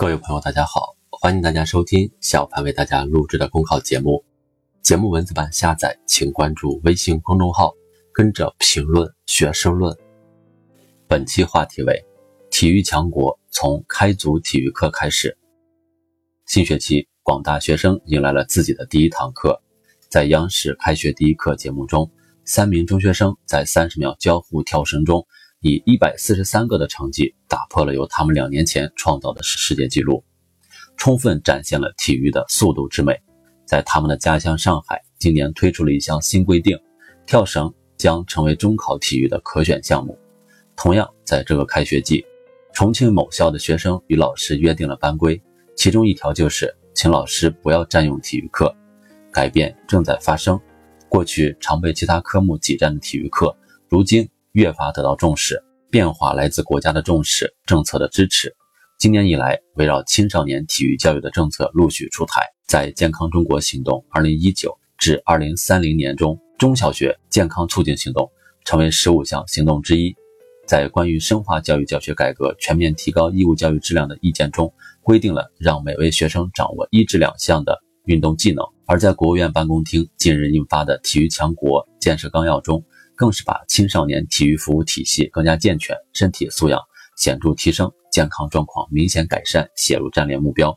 各位朋友，大家好，欢迎大家收听小潘为大家录制的公考节目。节目文字版下载，请关注微信公众号，跟着评论学申论。本期话题为：体育强国从开足体育课开始。新学期，广大学生迎来了自己的第一堂课。在央视开学第一课节目中，三名中学生在三十秒交互跳绳中。以一百四十三个的成绩打破了由他们两年前创造的世界纪录，充分展现了体育的速度之美。在他们的家乡上海，今年推出了一项新规定，跳绳将成为中考体育的可选项目。同样，在这个开学季，重庆某校的学生与老师约定了班规，其中一条就是请老师不要占用体育课。改变正在发生，过去常被其他科目挤占的体育课，如今。越发得到重视，变化来自国家的重视、政策的支持。今年以来，围绕青少年体育教育的政策陆续出台。在“健康中国行动 ”2019 至2030年中，中小学健康促进行动成为十五项行动之一。在关于深化教育教学改革、全面提高义务教育质量的意见中，规定了让每位学生掌握一至两项的运动技能。而在国务院办公厅近日印发的《体育强国建设纲要》中，更是把青少年体育服务体系更加健全、身体素养显著提升、健康状况明显改善写入战略目标。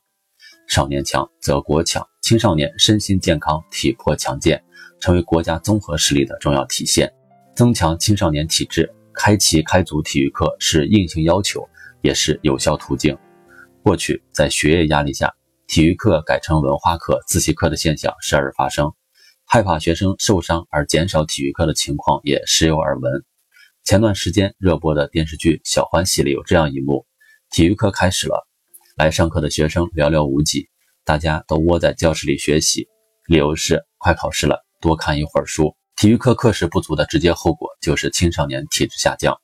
少年强则国强，青少年身心健康、体魄强健，成为国家综合实力的重要体现。增强青少年体质，开启开足体育课是硬性要求，也是有效途径。过去在学业压力下，体育课改成文化课、自习课的现象时而发生。害怕学生受伤而减少体育课的情况也时有耳闻。前段时间热播的电视剧《小欢喜》里有这样一幕：体育课开始了，来上课的学生寥寥无几，大家都窝在教室里学习，理由是快考试了，多看一会儿书。体育课课时不足的直接后果就是青少年体质下降。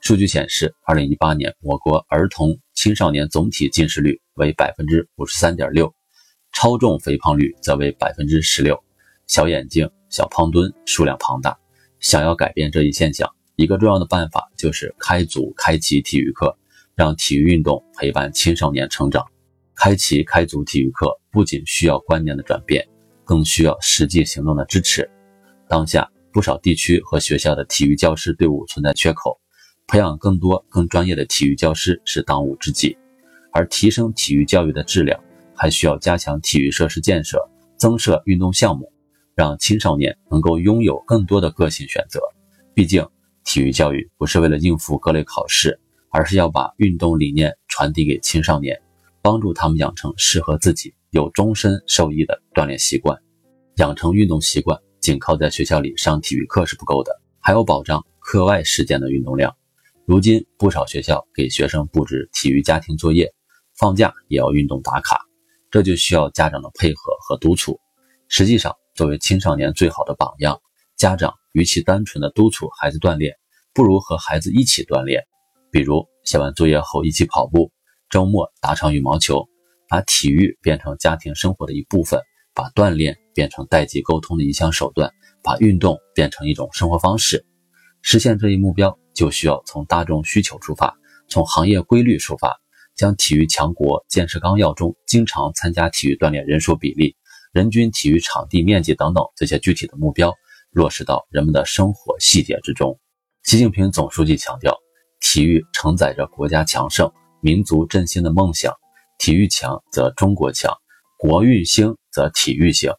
数据显示，2018年我国儿童青少年总体近视率为百分之五十三点六，超重肥胖率则为百分之十六。小眼睛、小胖墩数量庞大，想要改变这一现象，一个重要的办法就是开足、开启体育课，让体育运动陪伴青少年成长。开启、开足体育课不仅需要观念的转变，更需要实际行动的支持。当下，不少地区和学校的体育教师队伍存在缺口，培养更多更专业的体育教师是当务之急。而提升体育教育的质量，还需要加强体育设施建设，增设运动项目。让青少年能够拥有更多的个性选择。毕竟，体育教育不是为了应付各类考试，而是要把运动理念传递给青少年，帮助他们养成适合自己、有终身受益的锻炼习惯。养成运动习惯，仅靠在学校里上体育课是不够的，还要保障课外时间的运动量。如今，不少学校给学生布置体育家庭作业，放假也要运动打卡，这就需要家长的配合和督促。实际上，作为青少年最好的榜样，家长与其单纯的督促孩子锻炼，不如和孩子一起锻炼。比如写完作业后一起跑步，周末打场羽毛球，把体育变成家庭生活的一部分，把锻炼变成代际沟通的一项手段，把运动变成一种生活方式。实现这一目标，就需要从大众需求出发，从行业规律出发，将体育强国建设纲要中经常参加体育锻炼人数比例。人均体育场地面积等等这些具体的目标落实到人们的生活细节之中。习近平总书记强调，体育承载着国家强盛、民族振兴的梦想。体育强则中国强，国运兴则体育兴。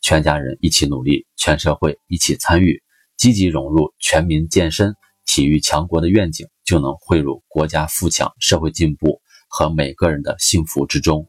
全家人一起努力，全社会一起参与，积极融入全民健身、体育强国的愿景，就能汇入国家富强、社会进步和每个人的幸福之中。